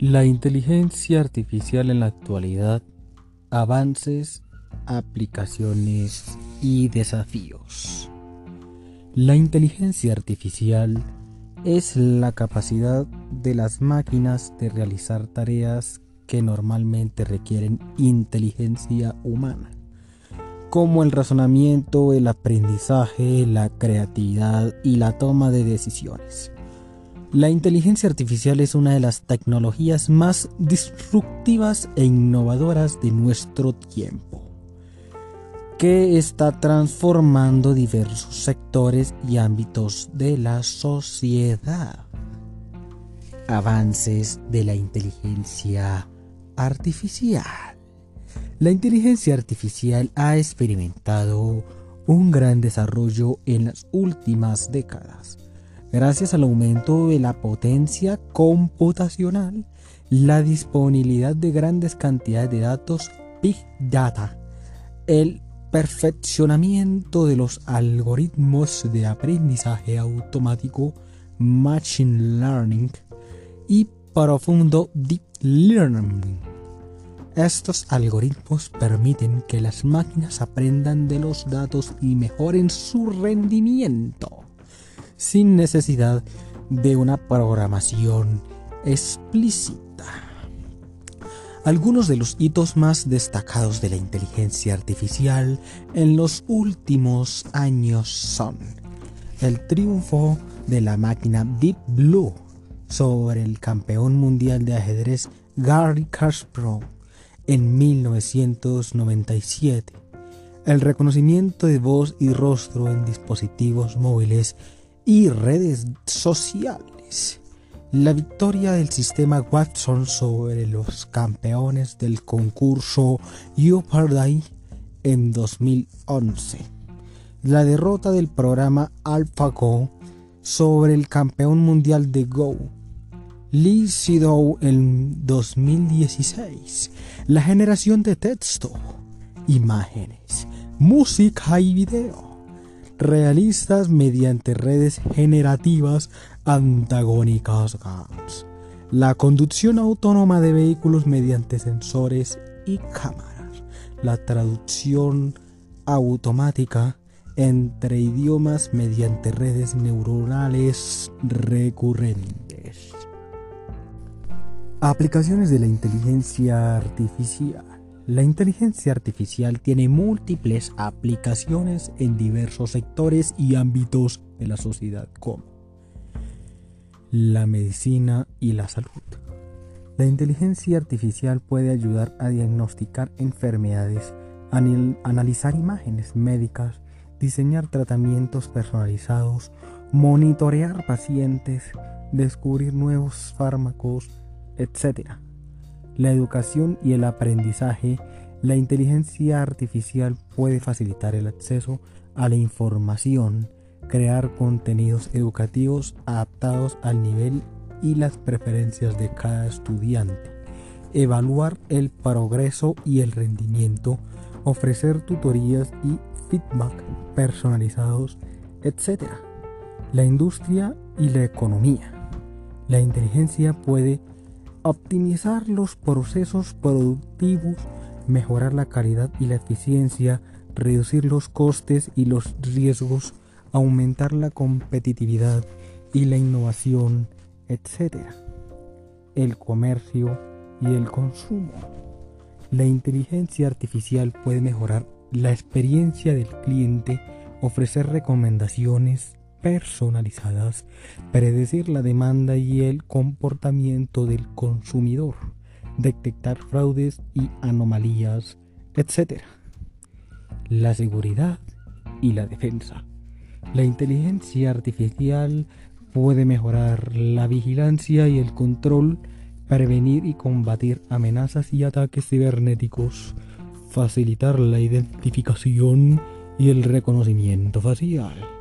La inteligencia artificial en la actualidad, avances, aplicaciones y desafíos. La inteligencia artificial es la capacidad de las máquinas de realizar tareas que normalmente requieren inteligencia humana, como el razonamiento, el aprendizaje, la creatividad y la toma de decisiones. La inteligencia artificial es una de las tecnologías más disruptivas e innovadoras de nuestro tiempo, que está transformando diversos sectores y ámbitos de la sociedad. Avances de la inteligencia artificial. La inteligencia artificial ha experimentado un gran desarrollo en las últimas décadas gracias al aumento de la potencia computacional, la disponibilidad de grandes cantidades de datos Big Data, el perfeccionamiento de los algoritmos de aprendizaje automático Machine Learning y profundo Deep Learning. Estos algoritmos permiten que las máquinas aprendan de los datos y mejoren su rendimiento sin necesidad de una programación explícita. Algunos de los hitos más destacados de la inteligencia artificial en los últimos años son el triunfo de la máquina Deep Blue sobre el campeón mundial de ajedrez Garry Kasparov en 1997, el reconocimiento de voz y rostro en dispositivos móviles y redes sociales. La victoria del sistema Watson sobre los campeones del concurso Jeopardy en 2011. La derrota del programa AlphaGo sobre el campeón mundial de Go, Lee en 2016. La generación de texto, imágenes, música y video realistas mediante redes generativas antagónicas La conducción autónoma de vehículos mediante sensores y cámaras. La traducción automática entre idiomas mediante redes neuronales recurrentes. Aplicaciones de la inteligencia artificial. La inteligencia artificial tiene múltiples aplicaciones en diversos sectores y ámbitos de la sociedad como la medicina y la salud. La inteligencia artificial puede ayudar a diagnosticar enfermedades, analizar imágenes médicas, diseñar tratamientos personalizados, monitorear pacientes, descubrir nuevos fármacos, etc la educación y el aprendizaje, la inteligencia artificial puede facilitar el acceso a la información, crear contenidos educativos adaptados al nivel y las preferencias de cada estudiante, evaluar el progreso y el rendimiento, ofrecer tutorías y feedback personalizados, etc. La industria y la economía. La inteligencia puede optimizar los procesos productivos, mejorar la calidad y la eficiencia, reducir los costes y los riesgos, aumentar la competitividad y la innovación, etc. El comercio y el consumo. La inteligencia artificial puede mejorar la experiencia del cliente, ofrecer recomendaciones personalizadas, predecir la demanda y el comportamiento del consumidor, detectar fraudes y anomalías, etc. La seguridad y la defensa. La inteligencia artificial puede mejorar la vigilancia y el control, prevenir y combatir amenazas y ataques cibernéticos, facilitar la identificación y el reconocimiento facial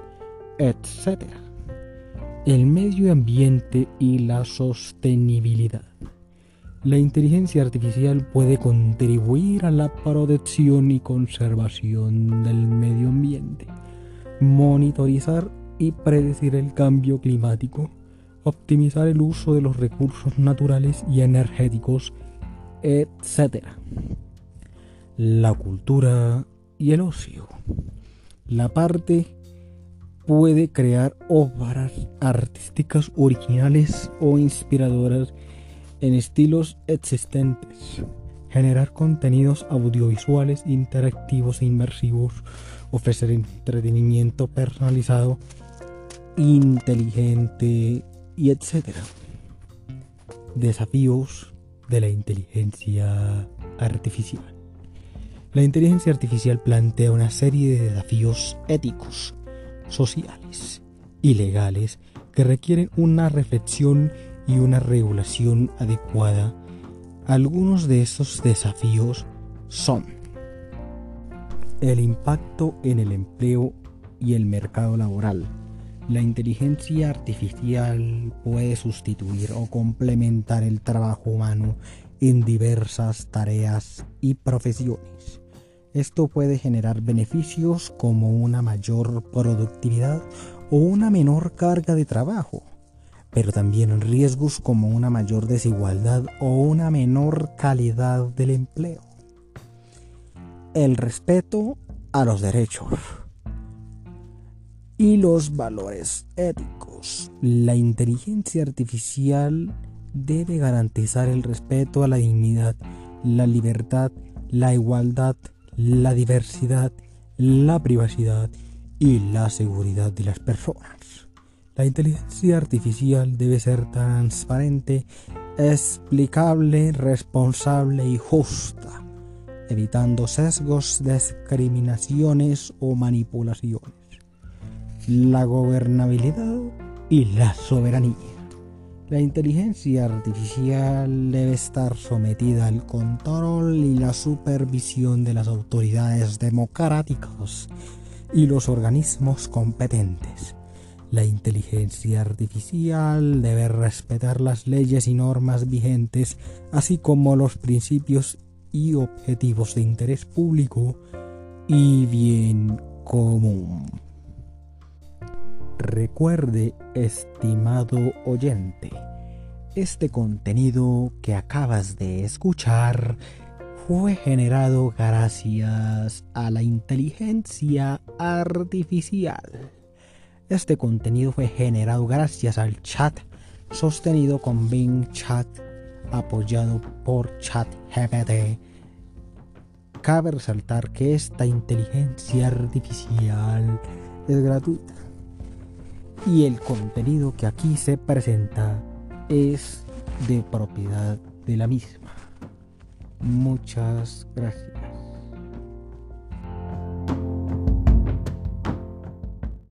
etc. El medio ambiente y la sostenibilidad. La inteligencia artificial puede contribuir a la protección y conservación del medio ambiente, monitorizar y predecir el cambio climático, optimizar el uso de los recursos naturales y energéticos, etc. La cultura y el ocio. La parte puede crear obras artísticas originales o inspiradoras en estilos existentes, generar contenidos audiovisuales interactivos e inmersivos, ofrecer entretenimiento personalizado, inteligente y etc. Desafíos de la inteligencia artificial. La inteligencia artificial plantea una serie de desafíos éticos, sociales y legales que requieren una reflexión y una regulación adecuada. Algunos de estos desafíos son el impacto en el empleo y el mercado laboral. La inteligencia artificial puede sustituir o complementar el trabajo humano en diversas tareas y profesiones. Esto puede generar beneficios como una mayor productividad o una menor carga de trabajo, pero también riesgos como una mayor desigualdad o una menor calidad del empleo. El respeto a los derechos y los valores éticos. La inteligencia artificial debe garantizar el respeto a la dignidad, la libertad, la igualdad, la diversidad, la privacidad y la seguridad de las personas. La inteligencia artificial debe ser transparente, explicable, responsable y justa, evitando sesgos, discriminaciones o manipulaciones. La gobernabilidad y la soberanía. La inteligencia artificial debe estar sometida al control y la supervisión de las autoridades democráticas y los organismos competentes. La inteligencia artificial debe respetar las leyes y normas vigentes, así como los principios y objetivos de interés público y bien común. Recuerde, estimado oyente, este contenido que acabas de escuchar fue generado gracias a la inteligencia artificial. Este contenido fue generado gracias al chat sostenido con Bing Chat apoyado por ChatGPT. Cabe resaltar que esta inteligencia artificial es gratuita y el contenido que aquí se presenta es de propiedad de la misma. Muchas gracias.